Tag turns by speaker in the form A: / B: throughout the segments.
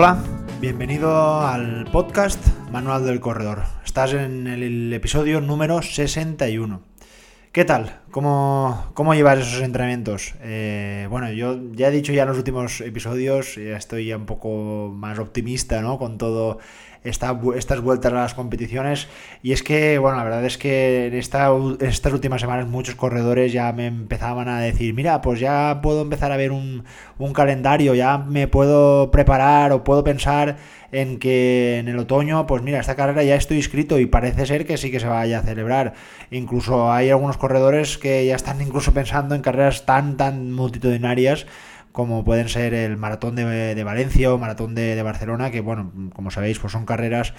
A: Hola, bienvenido al podcast Manual del Corredor. Estás en el episodio número 61. ¿Qué tal? ¿Cómo, cómo llevas esos entrenamientos? Eh, bueno, yo ya he dicho ya en los últimos episodios, ya estoy un poco más optimista ¿no? con todo estas vueltas a las competiciones. Y es que, bueno, la verdad es que en, esta, estas últimas semanas muchos corredores ya me empezaban a decir, mira, pues ya puedo empezar a ver un, un calendario, ya me puedo preparar o puedo pensar en que en el otoño, pues mira, esta carrera ya estoy inscrito y parece ser que sí que se vaya a celebrar. Incluso hay algunos corredores que ya están incluso pensando en carreras tan, tan multitudinarias como pueden ser el maratón de, Valencia o maratón de, Barcelona, que bueno, como sabéis, pues son carreras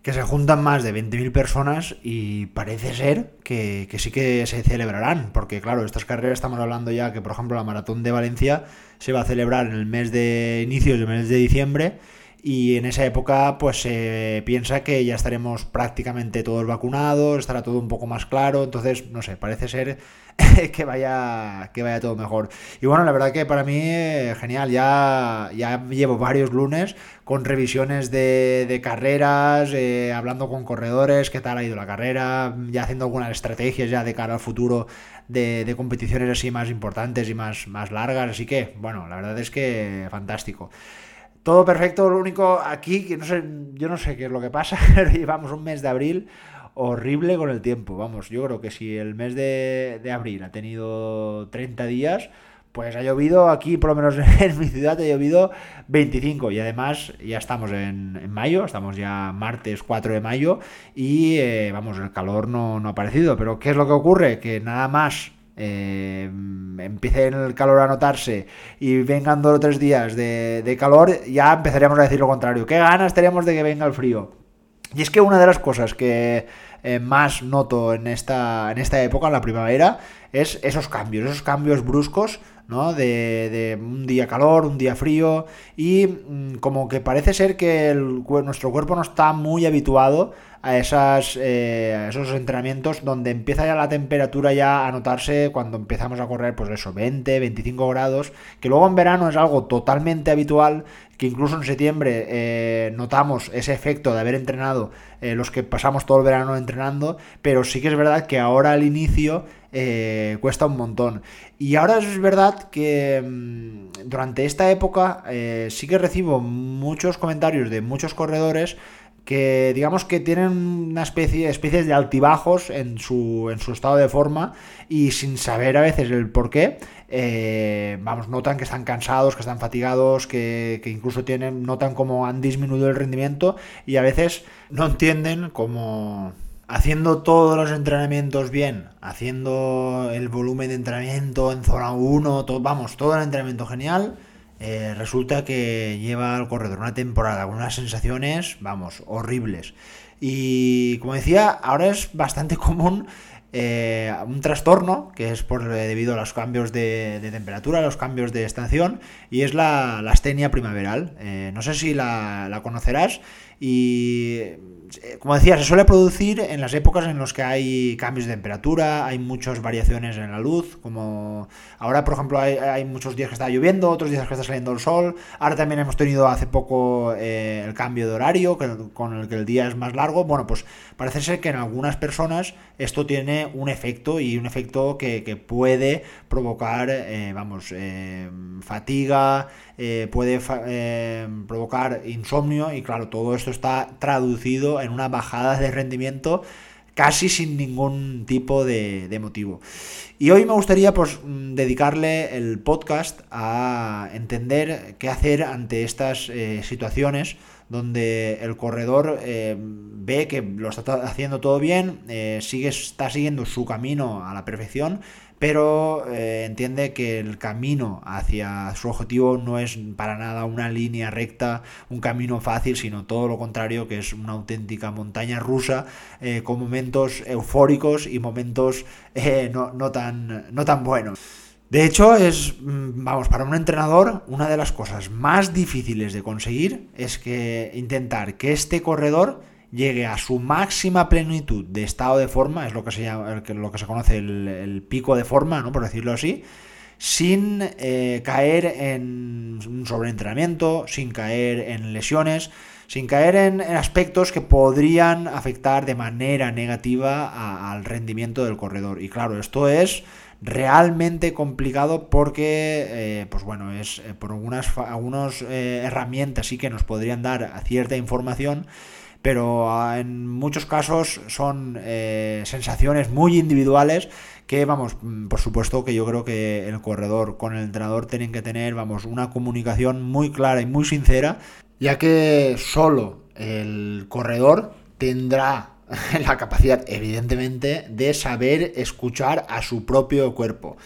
A: que se juntan más de 20.000 personas y parece ser que, sí que se celebrarán, porque claro, estas carreras estamos hablando ya que, por ejemplo, la maratón de Valencia se va a celebrar en el mes de inicios del mes de diciembre y en esa época pues se piensa que ya estaremos prácticamente todos vacunados, estará todo un poco más claro, entonces no sé, parece ser que vaya que vaya todo mejor. Y bueno, la verdad que para mí eh, genial, ya, ya llevo varios lunes con revisiones de, carreras, eh, hablando con corredores, qué tal ha ido la carrera, ya haciendo algunas estrategias ya de cara al futuro de, competiciones así más importantes y más, más largas, así que bueno, la verdad es que fantástico. Todo perfecto, lo único aquí, que no sé, yo no sé qué es lo que pasa, llevamos un mes de abril horrible con el tiempo. Vamos, yo creo que si el mes de, abril ha tenido 30 días, pues ha llovido aquí, por lo menos en mi ciudad, ha llovido 25 y además ya estamos en, mayo, estamos ya martes 4 de mayo y eh, vamos, el calor no, no ha aparecido. Pero ¿qué es lo que ocurre? Que nada más eh, empiece el calor a notarse y vengan dos o tres días de, calor, ya empezaríamos a decir lo contrario. ¿Qué ganas tenemos de que venga el frío? Y es que una de las cosas que eh, más noto en esta, en esta época, en la primavera, es esos cambios, esos cambios bruscos, ¿no? De, un día calor, un día frío, y mm, como que parece ser que nuestro cuerpo no está muy habituado a, esas, eh, esos entrenamientos donde empieza ya la temperatura ya a notarse cuando empezamos a correr, pues eso, 20, 25 grados, que luego en verano es algo totalmente habitual, que incluso en septiembre eh, notamos ese efecto de haber entrenado eh, los que pasamos todo el verano entrenando, pero sí que es verdad que ahora al inicio cuesta un montón. Y ahora es verdad que mm, durante esta época sí que recibo muchos comentarios de muchos corredores que digamos que tienen una especie de altibajos en su, en su estado de forma y sin saber a veces el por qué, eh, vamos, notan que están cansados, que están fatigados, que, incluso tienen, notan como han disminuido el rendimiento y a veces no entienden cómo haciendo todos los entrenamientos bien, haciendo el volumen de entrenamiento en zona 1, todo, vamos, todo el entrenamiento genial, eh, resulta que lleva al corredor una temporada con unas sensaciones, vamos, horribles. Y como decía, ahora es bastante común eh, un trastorno que es por eh, debido a los cambios de, temperatura, los cambios de estación, y es la, astenia primaveral. no sé si la conocerás y eh, como decía, se suele producir en las épocas en las que hay cambios de temperatura, hay muchas variaciones en la luz, como ahora, por ejemplo, hay, muchos días que está lloviendo, otros días que está saliendo el sol, ahora también hemos tenido hace poco eh, el cambio de horario, con el que el día es más largo, bueno, pues parece ser que en algunas personas esto tiene un efecto y un efecto que, puede provocar, eh, vamos, fatiga, puede provocar insomnio y claro, todo esto está traducido en una bajada de rendimiento casi sin ningún tipo de, motivo. Y hoy me gustaría pues, mm, dedicarle el podcast a entender qué hacer ante estas eh, situaciones donde el corredor eh, ve que lo está haciendo todo bien, eh, sigue, está siguiendo su camino a la perfección, pero eh, entiende que el camino hacia su objetivo no es para nada una línea recta, un camino fácil, sino todo lo contrario, que es una auténtica montaña rusa, con momentos eufóricos y momentos no, no, tan, no tan buenos. De hecho, es, mm, vamos, para un entrenador, una de las cosas más difíciles de conseguir es que intentar que este corredor llegue a su máxima plenitud de estado de forma, es lo que se llama, lo que se conoce el, pico de forma, ¿no? Por decirlo así, sin eh, caer en un sobreentrenamiento, sin caer en lesiones, sin caer en, aspectos que podrían afectar de manera negativa al rendimiento del corredor. Y claro, esto es realmente complicado porque, eh, pues bueno, es eh, por algunas, algunas herramientas sí que nos podrían dar cierta información, pero ah, en muchos casos son sensaciones muy individuales que vamos, mm, por supuesto que yo creo que el corredor con el entrenador tienen que tener, vamos, una comunicación muy clara y muy sincera, ya que solo el corredor tendrá la capacidad, evidentemente, de saber escuchar a su propio cuerpo.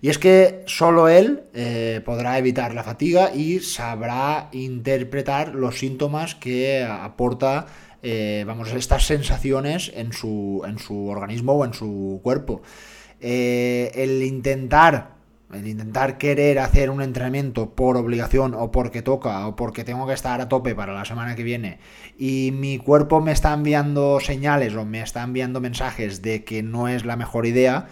A: Y es que solo él eh, podrá evitar la fatiga y sabrá interpretar los síntomas que aporta, eh, vamos, estas sensaciones en su, en su organismo o en su cuerpo. Eh, el intentar, el intentar querer hacer un entrenamiento por obligación o porque toca o porque tengo que estar a tope para la semana que viene y mi cuerpo me está enviando señales o me está enviando mensajes de que no es la mejor idea,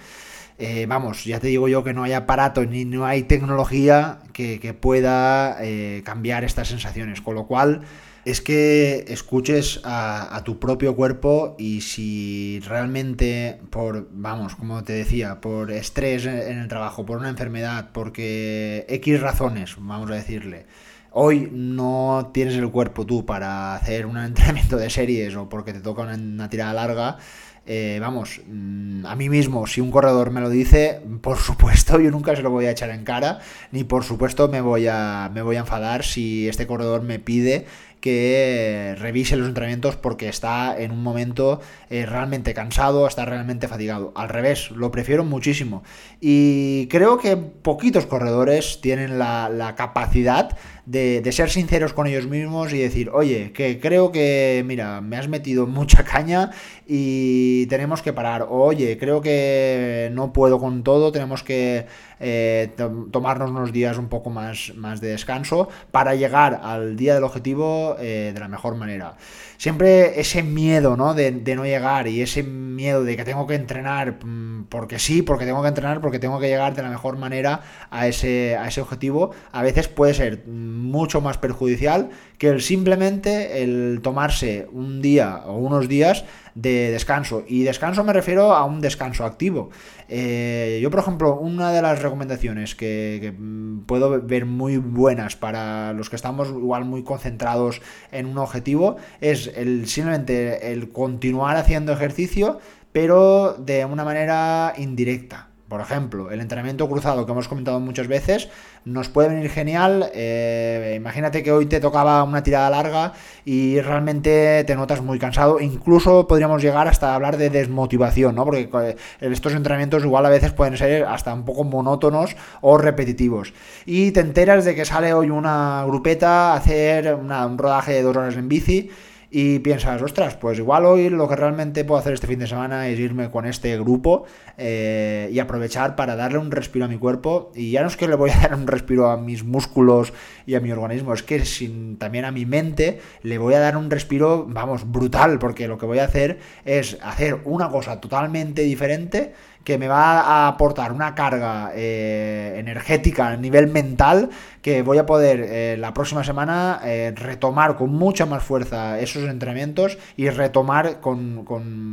A: eh, vamos, ya te digo yo que no hay aparato ni no hay tecnología que, pueda eh, cambiar estas sensaciones, con lo cual es que escuches a, tu propio cuerpo y si realmente por, vamos, como te decía, por estrés en el trabajo, por una enfermedad, porque X razones, vamos a decirle, hoy no tienes el cuerpo tú para hacer un entrenamiento de series o porque te toca una, tirada larga, eh, vamos, mm, a mí mismo, si un corredor me lo dice, por supuesto yo nunca se lo voy a echar en cara, ni por supuesto me voy a, me voy a enfadar si este corredor me pide que revise los entrenamientos porque está en un momento eh, realmente cansado, está realmente fatigado. Al revés, lo prefiero muchísimo. Y creo que poquitos corredores tienen la, capacidad de, ser sinceros con ellos mismos y decir, oye, que creo que, mira, me has metido mucha caña y tenemos que parar. oye, creo que no puedo con todo, tenemos que eh, tomarnos unos días un poco más, más de descanso para llegar al día del objetivo eh, de la mejor manera. Siempre ese miedo ¿no? De, no llegar y ese miedo de que tengo que entrenar mm, porque sí, porque tengo que entrenar, porque tengo que llegar de la mejor manera a ese, a ese objetivo, a veces puede ser mucho más perjudicial que el simplemente el tomarse un día o unos días de descanso. Y descanso me refiero a un descanso activo. Eh, yo, por ejemplo, una de las recomendaciones que, mm, puedo ver muy buenas para los que estamos igual muy concentrados en un objetivo es el simplemente el continuar haciendo ejercicio, pero de una manera indirecta. Por ejemplo, el entrenamiento cruzado que hemos comentado muchas veces nos puede venir genial. Eh, imagínate que hoy te tocaba una tirada larga y realmente te notas muy cansado. Incluso podríamos llegar hasta hablar de desmotivación, ¿no? Porque eh, estos entrenamientos igual a veces pueden ser hasta un poco monótonos o repetitivos. Y te enteras de que sale hoy una grupeta a hacer un rodaje de dos horas en bici y piensas, ostras, pues igual hoy lo que realmente puedo hacer este fin de semana es irme con este grupo eh, y aprovechar para darle un respiro a mi cuerpo. Y ya no es que le voy a dar un respiro a mis músculos y a mi organismo, es que sin, también a mi mente le voy a dar un respiro, vamos, brutal, porque lo que voy a hacer es hacer una cosa totalmente diferente que me va a aportar una carga eh, energética a nivel mental que voy a poder eh, la próxima semana eh, retomar con mucha más fuerza esos entrenamientos y retomar con,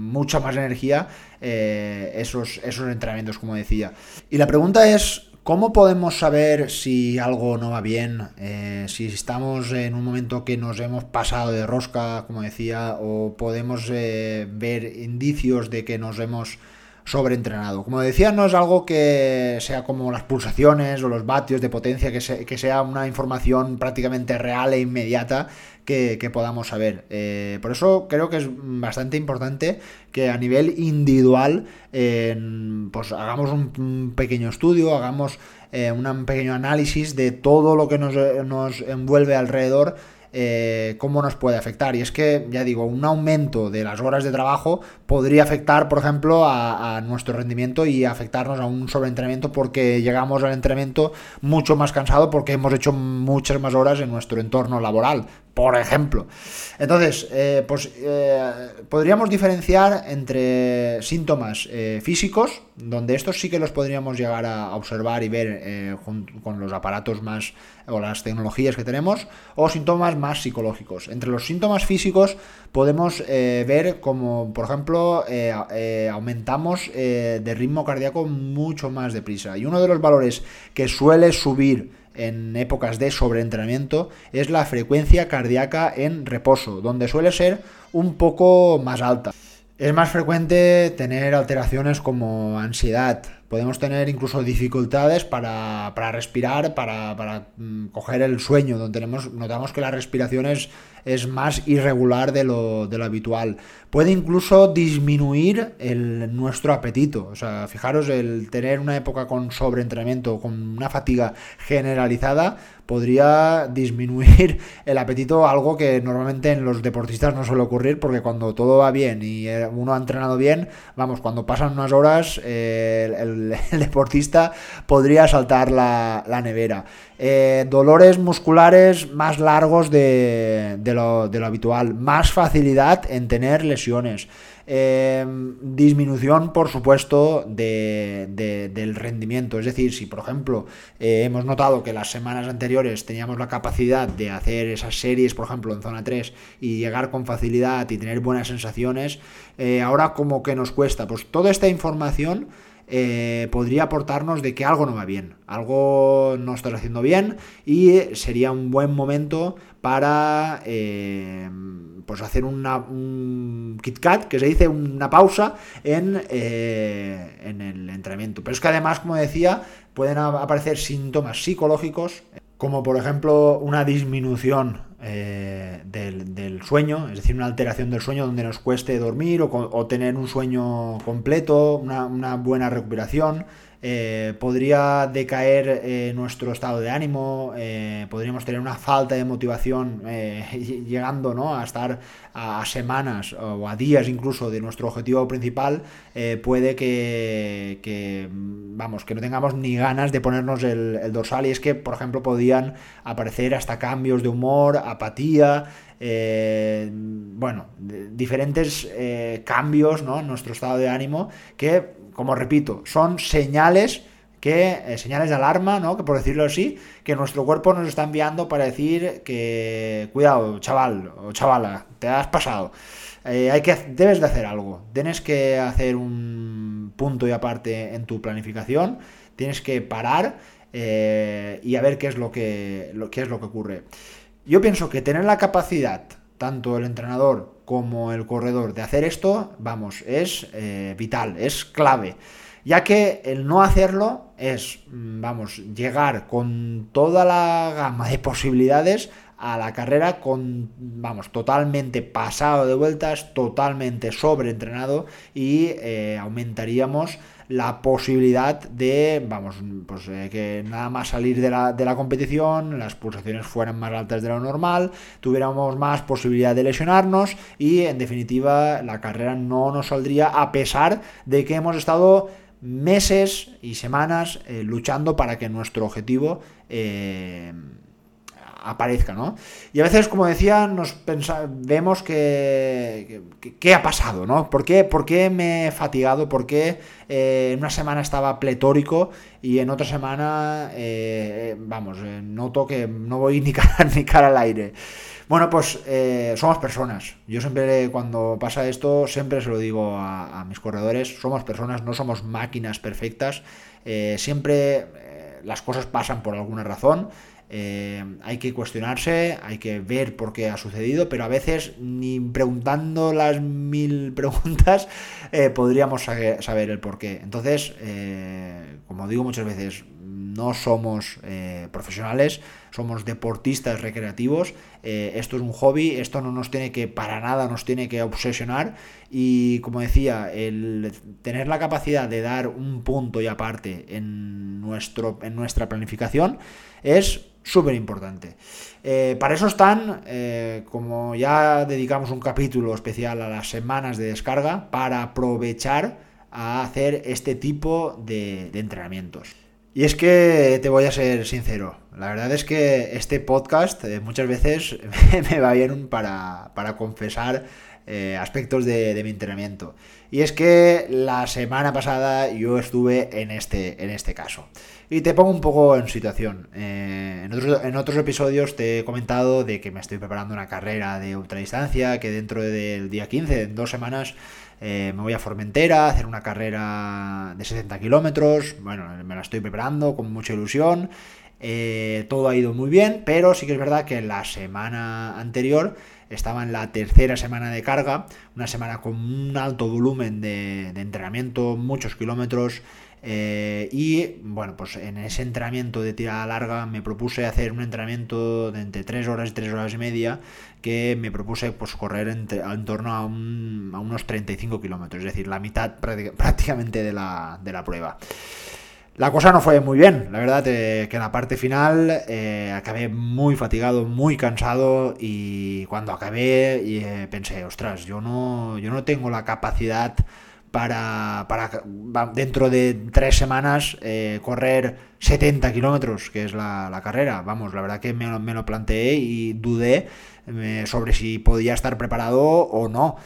A: mucha más energía esos, esos entrenamientos, como decía. Y la pregunta es, ¿Cómo podemos saber si algo no va bien? si estamos en un momento que nos hemos pasado de rosca, como decía, o podemos ver indicios de que nos hemos sobreentrenado. Como decía, no es algo que sea como las pulsaciones o los vatios de potencia, que, sea una información prácticamente real e inmediata que, podamos saber. Eh, por eso creo que es bastante importante que a nivel individual pues hagamos un, pequeño estudio, hagamos eh, un pequeño análisis de todo lo que nos, nos envuelve alrededor eh, cómo nos puede afectar. Y es que, ya digo, un aumento de las horas de trabajo podría afectar, por ejemplo, a, nuestro rendimiento y afectarnos a un sobreentrenamiento porque llegamos al entrenamiento mucho más cansado porque hemos hecho muchas más horas en nuestro entorno laboral. Por ejemplo. Entonces, eh, pues eh, podríamos diferenciar entre síntomas eh, físicos, donde estos sí que los podríamos llegar a observar y ver con, los aparatos más o las tecnologías que tenemos, o síntomas más psicológicos. Entre los síntomas físicos podemos ver como, por ejemplo, aumentamos de ritmo cardíaco mucho más deprisa. Y uno de los valores que suele subir en épocas de sobreentrenamiento es la frecuencia cardíaca en reposo, donde suele ser un poco más alta. Es más frecuente tener alteraciones como ansiedad, podemos tener incluso dificultades para, respirar, para, mm, coger el sueño, donde tenemos, notamos que la respiración es, es más irregular de lo, de lo, habitual. Puede incluso disminuir el, nuestro apetito. O sea, fijaros, el tener una época con sobreentrenamiento, con una fatiga generalizada, podría disminuir el apetito, algo que normalmente en los deportistas no suele ocurrir, porque cuando todo va bien y eh, uno ha entrenado bien, vamos, cuando pasan unas horas, eh, el, deportista podría saltar la, nevera. Eh, dolores musculares más largos de, lo, de lo habitual, más facilidad en tener lesiones. Em, disminución, por supuesto, del rendimiento. Es decir, si por ejemplo eh, hemos notado que las semanas anteriores teníamos la capacidad de hacer esas series, por ejemplo, en zona 3 y llegar con facilidad y tener buenas sensaciones, eh, ahora como que nos cuesta. Pues toda esta información eh, podría aportarnos de que algo no va bien, algo no estás haciendo bien y sería un buen momento para eh, pues hacer una, un KitKat, que se dice una pausa en, eh, en el entrenamiento. Pero es que además, como decía, pueden aparecer síntomas psicológicos, como por ejemplo una disminución eh, del, sueño, es decir, una alteración del sueño donde nos cueste dormir o, tener un sueño completo, una, buena recuperación, eh, podría decaer eh, nuestro estado de ánimo, podríamos tener una falta de motivación llegando ¿no? a estar a, semanas o a días incluso de nuestro objetivo principal, puede que, vamos, que no tengamos ni ganas de ponernos el, dorsal y es que, por ejemplo, podían aparecer hasta cambios de humor, apatía, bueno, diferentes cambios ¿no? en nuestro estado de ánimo que como repito, son señales que, eh, señales de alarma, ¿no? Que por decirlo así, que nuestro cuerpo nos está enviando para decir que, cuidado, chaval o chavala, te has pasado. Eh, hay que, debes de hacer algo. Tienes que hacer un punto y aparte en tu planificación. Tienes que parar eh, y a ver qué es lo que, qué es lo que ocurre. Yo pienso que tener la capacidad, tanto el entrenador como el corredor de hacer esto, vamos, es vital, es clave. Ya que el no hacerlo es, mm, vamos, llegar con toda la gama de posibilidades a la carrera con, vamos, totalmente pasado de vueltas, totalmente sobreentrenado y eh, aumentaríamos la posibilidad de, vamos, pues eh, que nada más salir de la, de la, competición, las pulsaciones fueran más altas de lo normal, tuviéramos más posibilidad de lesionarnos y en definitiva la carrera no nos saldría a pesar de que hemos estado meses y semanas eh, luchando para que nuestro objetivo eh, aparezca, ¿no? Y a veces, como decía, nos vemos que, ¿qué ha pasado, ¿no? ¿Por qué, ¿Por qué me he fatigado? ¿Por qué eh, en una semana estaba pletórico y en otra semana, eh, vamos, eh, noto que no voy ni cara, ni cara al aire? Bueno, pues somos personas. Yo siempre, cuando pasa esto, siempre se lo digo a mis corredores, somos personas, no somos máquinas perfectas. siempre las cosas pasan por alguna razón. Eh, hay que cuestionarse, hay que ver por qué ha sucedido, pero a veces ni preguntando las mil preguntas eh, podríamos saber el por qué. Entonces, eh, como digo muchas veces, no somos profesionales, somos deportistas recreativos, esto es un hobby, esto no nos tiene que, para nada nos tiene que obsesionar y como decía, el tener la capacidad de dar un punto y aparte en, nuestro, en nuestra planificación es súper importante. Eh, para eso están, eh, como ya dedicamos un capítulo especial a las semanas de descarga, para aprovechar a hacer este tipo de, entrenamientos. Y es que te voy a ser sincero, La verdad es que este podcast eh, muchas veces me va bien para, para confesar aspectos de, mi entrenamiento. Y es que la semana pasada yo estuve en este, en este caso. Y te pongo un poco en situación. Eh, en, otros, episodios te he comentado de que me estoy preparando una carrera de ultradistancia, que dentro del día 15, en dos semanas, eh, me voy a Formentera a hacer una carrera de 60 kilómetros. Bueno, me la estoy preparando con mucha ilusión. todo ha ido muy bien, pero sí que es verdad que la semana anterior estaba en la tercera semana de carga, una semana con un alto volumen de, entrenamiento, muchos kilómetros. Eh, y bueno, pues en ese entrenamiento de tirada larga me propuse hacer un entrenamiento de entre 3 horas y 3 horas y media que me propuse pues correr en torno a, unos 35 kilómetros, es decir, la mitad prácticamente de la, de la prueba. La cosa no fue muy bien, la verdad eh, que en la parte final eh, acabé muy fatigado, muy cansado y cuando acabé eh, pensé, ostras, yo no, yo no tengo la capacidad para, para dentro de tres semanas correr 70 kilómetros, que es la, carrera. Vamos, la verdad que me, me lo planteé y dudé sobre si podía estar preparado o no.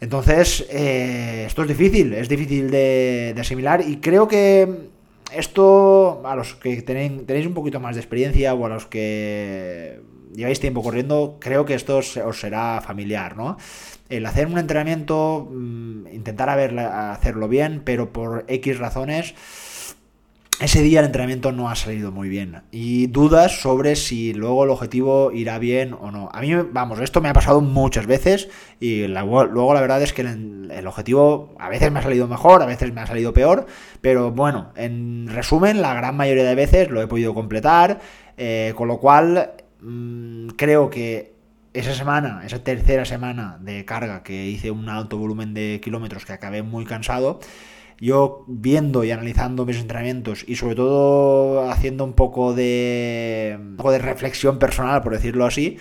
A: Entonces, esto es difícil, es difícil de, de asimilar y creo que esto, a los que tenéis, un poquito más de experiencia o a los que lleváis tiempo corriendo, creo que esto os será familiar, ¿no? El hacer un entrenamiento, mm, intentar hacerlo bien, pero por X razones ese día el entrenamiento no ha salido muy bien y dudas sobre si luego el objetivo irá bien o no. A mí, vamos, esto me ha pasado muchas veces y luego la verdad es que el, objetivo a veces me ha salido mejor, a veces me ha salido peor, pero bueno, en resumen, la gran mayoría de veces lo he podido completar, eh, con lo cual mm, creo que esa semana, esa tercera semana de carga que hice un alto volumen de kilómetros que acabé muy cansado, yo viendo y analizando mis entrenamientos y sobre todo haciendo un poco de, un poco de reflexión personal, por decirlo así,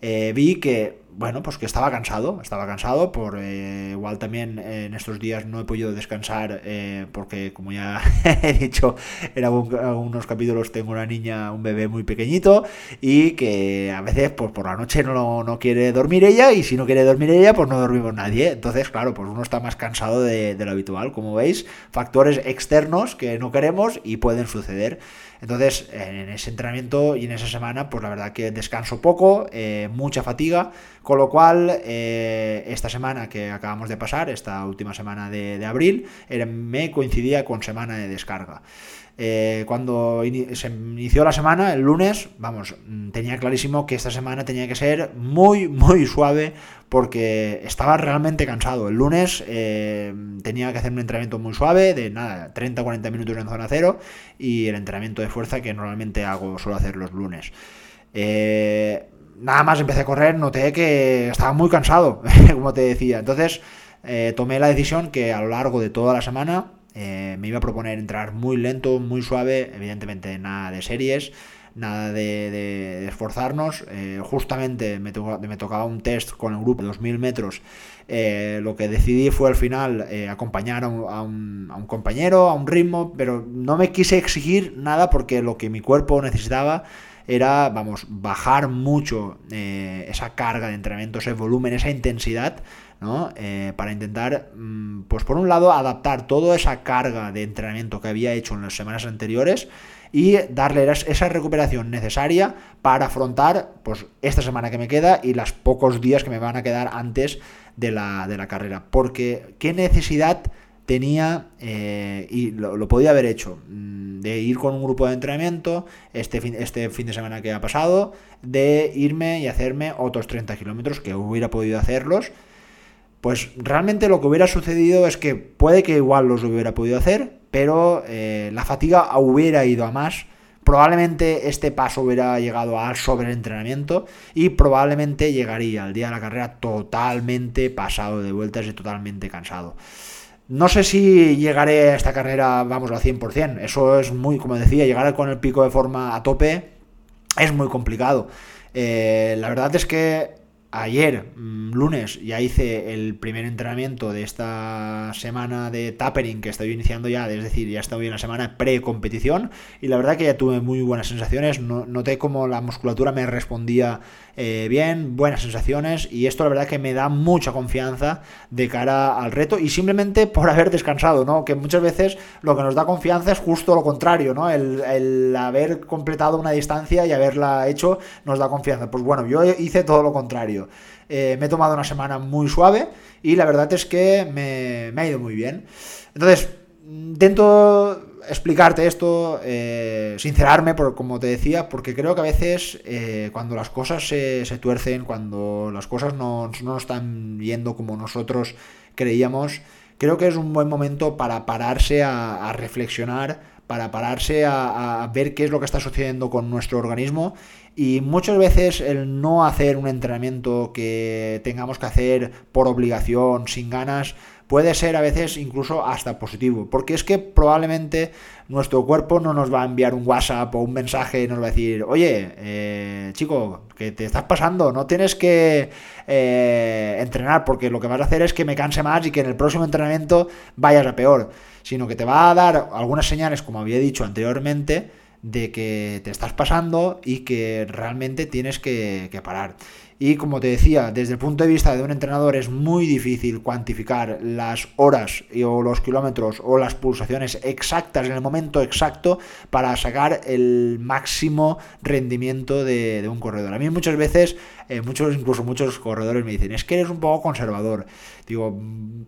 A: eh, vi que bueno, pues que estaba cansado, estaba cansado, por eh, igual también en estos días no he podido descansar eh, porque como ya he dicho en algunos capítulos tengo una niña, un bebé muy pequeñito y que a veces pues por la noche no, no quiere dormir ella y si no quiere dormir ella pues no dormimos nadie, entonces claro, pues uno está más cansado de lo habitual, como veis, factores externos que no queremos y pueden suceder. Entonces, en ese entrenamiento y en esa semana, pues la verdad que descanso poco, eh, mucha fatiga, con lo cual eh, esta semana que acabamos de pasar, esta última semana de, abril, me coincidía con semana de descarga. Eh, cuando se inició la semana, el lunes, vamos, mm, tenía clarísimo que esta semana tenía que ser muy, muy suave porque estaba realmente cansado. El lunes eh, tenía que hacer un entrenamiento muy suave, de nada, 30-40 minutos en zona cero, y el entrenamiento de fuerza que normalmente hago, suelo hacer los lunes. Eh, nada más empecé a correr, noté que estaba muy cansado, como te decía. Entonces tomé la decisión que a lo largo de toda la semana eh, me iba a proponer entrar muy lento, muy suave, evidentemente nada de series, nada de, esforzarnos. Eh, justamente me, me, tocaba un test con el grupo de 2.000 metros. Eh, lo que decidí fue al final acompañar a un, compañero, a un ritmo, pero no me quise exigir nada porque lo que mi cuerpo necesitaba era, vamos, bajar mucho esa carga de entrenamiento, ese volumen, esa intensidad Eh, para intentar, mm, pues por un lado, adaptar toda esa carga de entrenamiento que había hecho en las semanas anteriores y darle esa recuperación necesaria para afrontar pues, esta semana que me queda y los pocos días que me van a quedar antes de la, de la carrera. Porque qué necesidad tenía, eh, y lo, podía haber hecho, mm, de ir con un grupo de entrenamiento este fin, este fin de semana que ha pasado, de irme y hacerme otros 30 kilómetros que hubiera podido hacerlos pues realmente lo que hubiera sucedido es que puede que igual los hubiera podido hacer, pero eh, la fatiga hubiera ido a más. Probablemente este paso hubiera llegado al sobreentrenamiento y probablemente llegaría al día de la carrera totalmente pasado de vueltas y totalmente cansado. No sé si llegaré a esta carrera, vamos, al 100%. Eso es muy, como decía, llegar con el pico de forma a tope es muy complicado. Eh, la verdad es que ayer, mm, lunes, ya hice el primer entrenamiento de esta semana de tapering que estoy iniciando ya, es decir, ya estoy en la semana pre-competición y la verdad que ya tuve muy buenas sensaciones, noté como la musculatura me respondía eh, bien, buenas sensaciones y esto la verdad que me da mucha confianza de cara al reto y simplemente por haber descansado, ¿no? Que muchas veces lo que nos da confianza es justo lo contrario, ¿no? El, el haber completado una distancia y haberla hecho nos da confianza. Pues bueno, yo hice todo lo contrario. Eh, me he tomado una semana muy suave y la verdad es que me, ha ido muy bien. Entonces, intento explicarte esto, eh, sincerarme, por, como te decía, porque creo que a veces eh, cuando las cosas se, tuercen, cuando las cosas no, no están yendo como nosotros creíamos, creo que es un buen momento para pararse a, reflexionar, para pararse a, ver qué es lo que está sucediendo con nuestro organismo. Y muchas veces el no hacer un entrenamiento que tengamos que hacer por obligación, sin ganas, puede ser a veces incluso hasta positivo. Porque es que probablemente nuestro cuerpo no nos va a enviar un WhatsApp o un mensaje y nos va a decir, oye, eh, chico, que te estás pasando, no tienes que eh, entrenar porque lo que vas a hacer es que me canse más y que en el próximo entrenamiento vayas a peor. Sino que te va a dar algunas señales, como había dicho anteriormente, de que te estás pasando y que realmente tienes que, que parar. Y como te decía, desde el punto de vista de un entrenador es muy difícil cuantificar las horas o los kilómetros o las pulsaciones exactas en el momento exacto para sacar el máximo rendimiento de, un corredor. A mí muchas veces, eh, muchos, incluso muchos corredores me dicen, es que eres un poco conservador. Digo,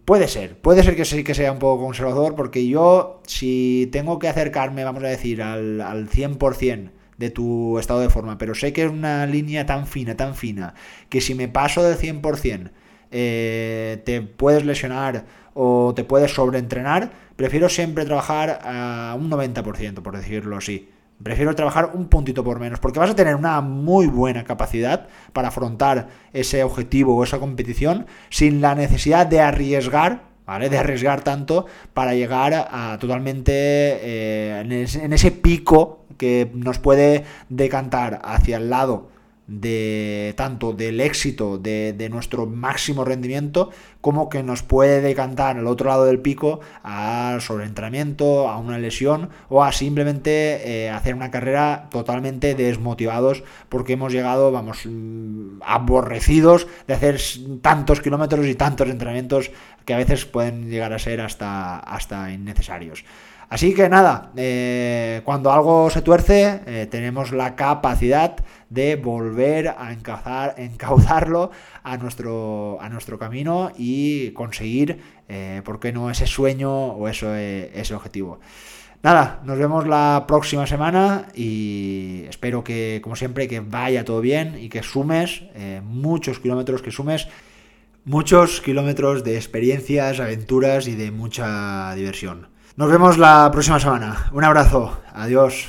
A: puede ser, puede ser que sí que sea un poco conservador porque yo si tengo que acercarme, vamos a decir, al, al 100%, de tu estado de forma, pero sé que es una línea tan fina, tan fina, que si me paso del 100% eh, te puedes lesionar o te puedes sobreentrenar, prefiero siempre trabajar a un 90%, por decirlo así. Prefiero trabajar un puntito por menos, porque vas a tener una muy buena capacidad para afrontar ese objetivo o esa competición sin la necesidad de arriesgar ¿vale? De arriesgar tanto para llegar a, totalmente eh, en, ese, pico que nos puede decantar hacia el lado de tanto del éxito de, nuestro máximo rendimiento como que nos puede decantar al otro lado del pico a sobreentrenamiento, a una lesión o a simplemente eh, hacer una carrera totalmente desmotivados porque hemos llegado, vamos, mm, aborrecidos de hacer tantos kilómetros y tantos entrenamientos que a veces pueden llegar a ser hasta, hasta innecesarios. Así que nada, eh, cuando algo se tuerce, eh, tenemos la capacidad de volver a encauzar, encauzarlo a nuestro, a nuestro camino y conseguir, eh, ¿por qué no?, ese sueño o eso, ese objetivo. Nada, nos vemos la próxima semana y espero que, como siempre, que vaya todo bien y que sumes muchos kilómetros, que sumes muchos kilómetros de experiencias, aventuras y de mucha diversión. Nos vemos la próxima semana. Un abrazo. Adiós.